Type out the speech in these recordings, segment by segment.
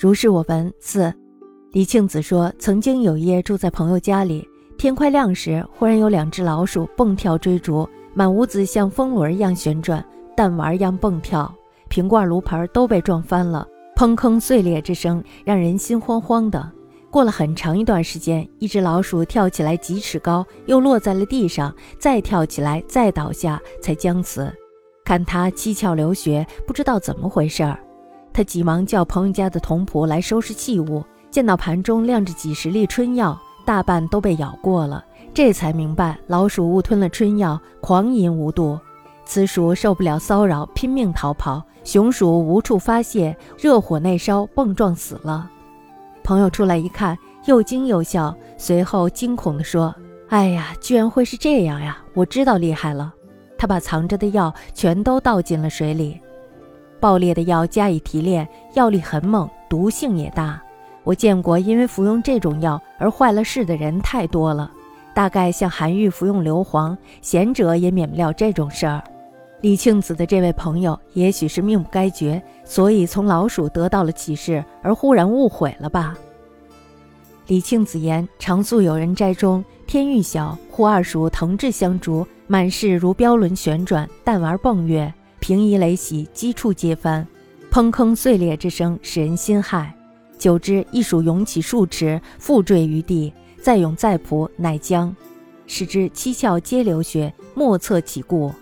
如是我闻。四，李庆子说，曾经有夜住在朋友家里，天快亮时，忽然有两只老鼠蹦跳追逐，满屋子像风轮一样旋转，弹丸一样蹦跳，瓶罐炉盆都被撞翻了，砰砰碎裂之声让人心慌慌的。过了很长一段时间，一只老鼠跳起来几尺高，又落在了地上，再跳起来，再倒下，才将死。看它七窍流血，不知道怎么回事儿。他急忙叫朋友家的童仆来收拾器物，见到盘中晾着几十粒春药，大半都被咬过了，这才明白老鼠误吞了春药，狂饮无度。雌鼠受不了骚扰，拼命逃跑；雄鼠无处发泄，热火内烧，蹦撞死了。朋友出来一看，又惊又笑，随后惊恐地说：“哎呀，居然会是这样呀！我知道厉害了。”他把藏着的药全都倒进了水里，爆裂的药加以提炼，药力很猛，毒性也大。我见过因为服用这种药而坏了事的人太多了，大概像韩愈服用硫磺，贤者也免不了这种事儿。李庆子的这位朋友也许是命不该绝，所以从老鼠得到了启示，而忽然误会了吧？李庆子言：常宿有人斋中，天欲晓，忽二鼠腾至相逐。满室如标轮旋转，弹丸蹦跃，平移雷袭，击触皆翻，砰坑碎裂之声使人心骇。久之，一鼠涌起数尺，复坠于地，再涌再扑，乃僵，使之七窍皆流血，莫测其故。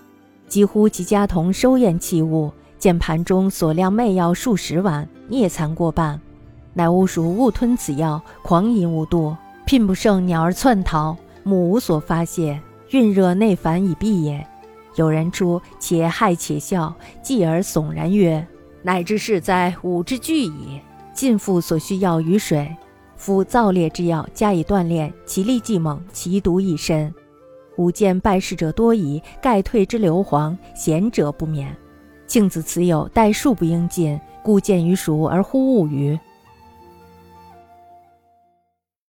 几乎及家童收验器物，见盘中所量媚药数十碗，孽残过半，乃巫鼠误吞此药，狂淫无度，聘不胜鸟儿窜逃，母无所发泄。运热内烦以避也。有人出，且害且笑，继而悚然曰：“乃至是哉，吾之惧矣。”尽复所需药于水，夫燥烈之药加以锻炼，其力既猛，其毒亦深。吾见败事者多矣，盖退之硫磺，贤者不免。庆子此友，待数不应尽，故见于熟而忽误于。